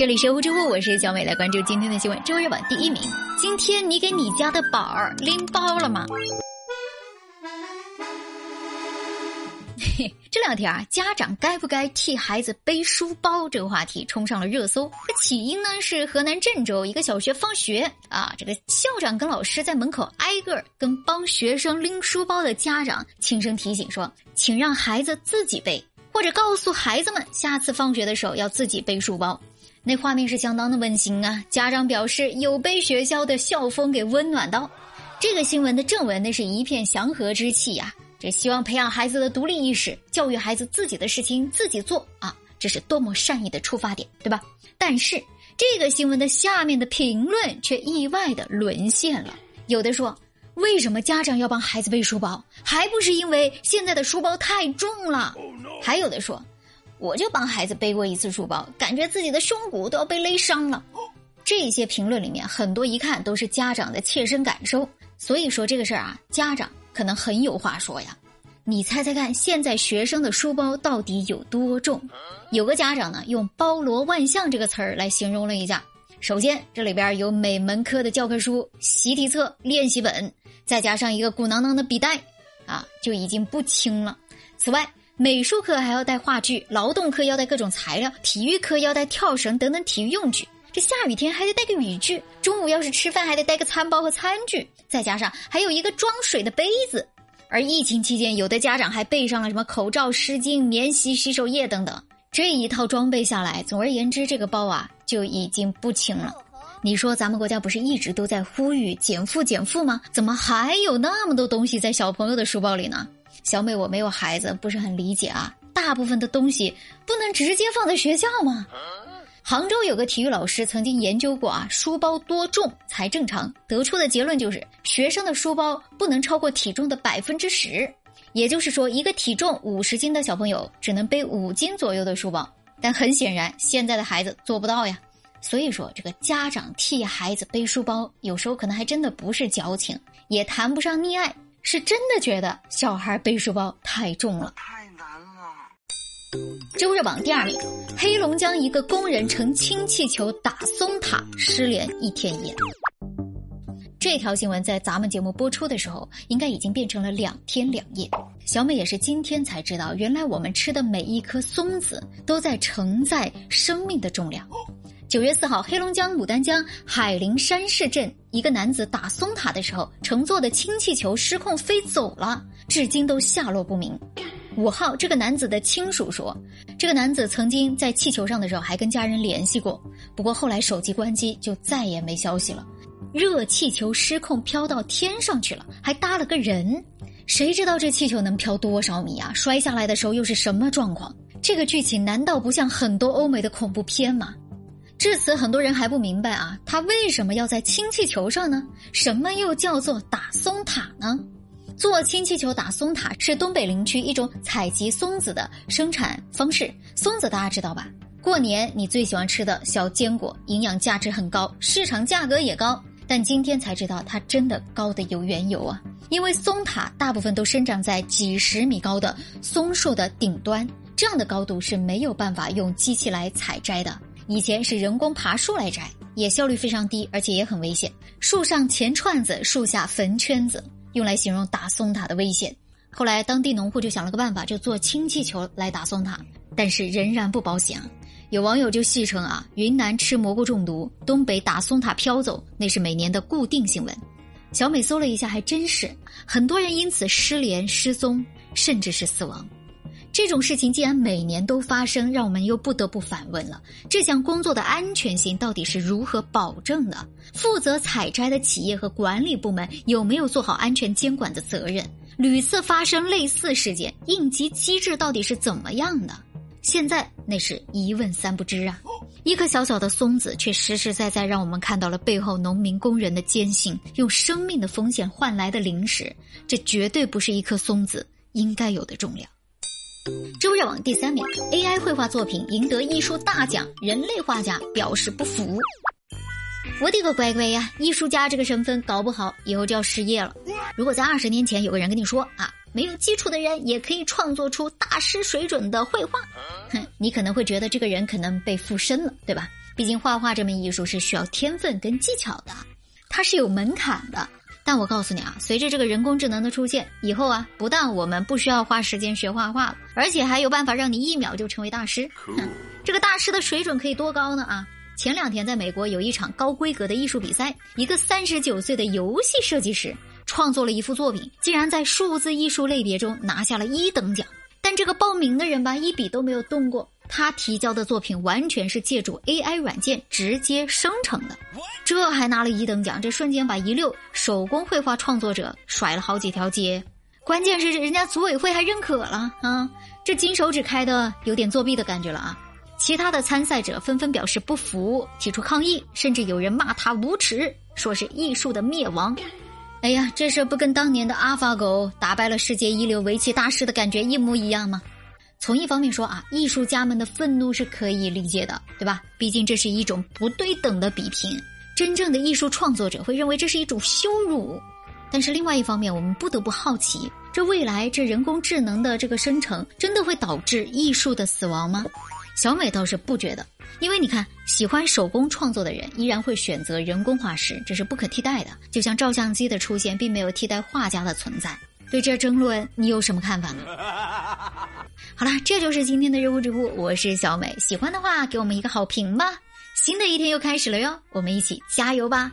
这里是乎知乎，我是小美，来关注今天的新闻。周日榜第一名，今天你给你家的宝儿拎包了吗？这两天啊，家长该不该替孩子背书包这个话题冲上了热搜。起因呢是河南郑州一个小学放学啊，这个校长跟老师在门口挨个跟帮学生拎书包的家长轻声提醒说，请让孩子自己背，或者告诉孩子们下次放学的时候要自己背书包。那画面是相当的温馨啊！家长表示有被学校的校风给温暖到。这个新闻的正文那是一片祥和之气呀，这希望培养孩子的独立意识，教育孩子自己的事情自己做啊，这是多么善意的出发点，对吧？但是这个新闻的下面的评论却意外的沦陷了，有的说为什么家长要帮孩子背书包，还不是因为现在的书包太重了？还有的说。我就帮孩子背过一次书包，感觉自己的胸骨都要被勒伤了。这些评论里面很多一看都是家长的切身感受，所以说这个事儿啊，家长可能很有话说呀。你猜猜看，现在学生的书包到底有多重？有个家长呢用“包罗万象”这个词儿来形容了一下。首先，这里边有每门课的教科书、习题册、练习本，再加上一个鼓囊囊的笔袋，啊，就已经不轻了。此外，美术课还要带话剧，劳动课要带各种材料，体育课要带跳绳等等体育用具。这下雨天还得带个雨具，中午要是吃饭还得带个餐包和餐具，再加上还有一个装水的杯子。而疫情期间，有的家长还备上了什么口罩、湿巾、免洗洗手液等等。这一套装备下来，总而言之，这个包啊就已经不轻了。你说咱们国家不是一直都在呼吁减负减负吗？怎么还有那么多东西在小朋友的书包里呢？小美，我没有孩子，不是很理解啊。大部分的东西不能直接放在学校吗？杭州有个体育老师曾经研究过啊，书包多重才正常，得出的结论就是学生的书包不能超过体重的百分之十，也就是说，一个体重五十斤的小朋友只能背五斤左右的书包。但很显然，现在的孩子做不到呀。所以说，这个家长替孩子背书包，有时候可能还真的不是矫情，也谈不上溺爱。是真的觉得小孩背书包太重了，太难了。周日榜第二名，黑龙江一个工人乘氢气球打松塔失联一天一夜。这条新闻在咱们节目播出的时候，应该已经变成了两天两夜。小美也是今天才知道，原来我们吃的每一颗松子都在承载生命的重量。九月四号，黑龙江牡丹江海陵山市镇一个男子打松塔的时候，乘坐的氢气球失控飞走了，至今都下落不明。五号，这个男子的亲属说，这个男子曾经在气球上的时候还跟家人联系过，不过后来手机关机，就再也没消息了。热气球失控飘到天上去了，还搭了个人，谁知道这气球能飘多少米啊？摔下来的时候又是什么状况？这个剧情难道不像很多欧美的恐怖片吗？至此，很多人还不明白啊，他为什么要在氢气球上呢？什么又叫做打松塔呢？做氢气球打松塔是东北林区一种采集松子的生产方式。松子大家知道吧？过年你最喜欢吃的小坚果，营养价值很高，市场价格也高。但今天才知道，它真的高的有缘由啊！因为松塔大部分都生长在几十米高的松树的顶端，这样的高度是没有办法用机器来采摘的。以前是人工爬树来摘，也效率非常低，而且也很危险。树上钱串子，树下坟圈子，用来形容打松塔的危险。后来当地农户就想了个办法，就做氢气球来打松塔，但是仍然不保险。有网友就戏称啊，云南吃蘑菇中毒，东北打松塔飘走，那是每年的固定新闻。小美搜了一下，还真是，很多人因此失联、失踪，甚至是死亡。这种事情既然每年都发生，让我们又不得不反问了：这项工作的安全性到底是如何保证的？负责采摘的企业和管理部门有没有做好安全监管的责任？屡次发生类似事件，应急机制到底是怎么样的？现在那是一问三不知啊！一颗小小的松子，却实实在在让我们看到了背后农民工人的艰辛，用生命的风险换来的零食，这绝对不是一颗松子应该有的重量。周日网第三名，AI 绘画作品赢得艺术大奖，人类画家表示不服。我的个乖乖呀！艺术家这个身份搞不好以后就要失业了。如果在二十年前有个人跟你说啊，没有基础的人也可以创作出大师水准的绘画，哼，你可能会觉得这个人可能被附身了，对吧？毕竟画画这门艺术是需要天分跟技巧的，它是有门槛的。但我告诉你啊，随着这个人工智能的出现，以后啊，不但我们不需要花时间学画画了，而且还有办法让你一秒就成为大师。这个大师的水准可以多高呢啊？前两天在美国有一场高规格的艺术比赛，一个三十九岁的游戏设计师创作了一幅作品，竟然在数字艺术类别中拿下了一等奖。但这个报名的人吧，一笔都没有动过。他提交的作品完全是借助 AI 软件直接生成的，这还拿了一等奖，这瞬间把一溜手工绘画创作者甩了好几条街。关键是人家组委会还认可了啊，这金手指开的有点作弊的感觉了啊！其他的参赛者纷纷表示不服，提出抗议，甚至有人骂他无耻，说是艺术的灭亡。哎呀，这事不跟当年的阿法狗打败了世界一流围棋大师的感觉一模一样吗？从一方面说啊，艺术家们的愤怒是可以理解的，对吧？毕竟这是一种不对等的比拼，真正的艺术创作者会认为这是一种羞辱。但是另外一方面，我们不得不好奇，这未来这人工智能的这个生成，真的会导致艺术的死亡吗？小美倒是不觉得，因为你看，喜欢手工创作的人依然会选择人工画师，这是不可替代的。就像照相机的出现，并没有替代画家的存在。对这争论，你有什么看法呢？好了，这就是今天的热乎直播，我是小美，喜欢的话给我们一个好评吧。新的一天又开始了哟，我们一起加油吧！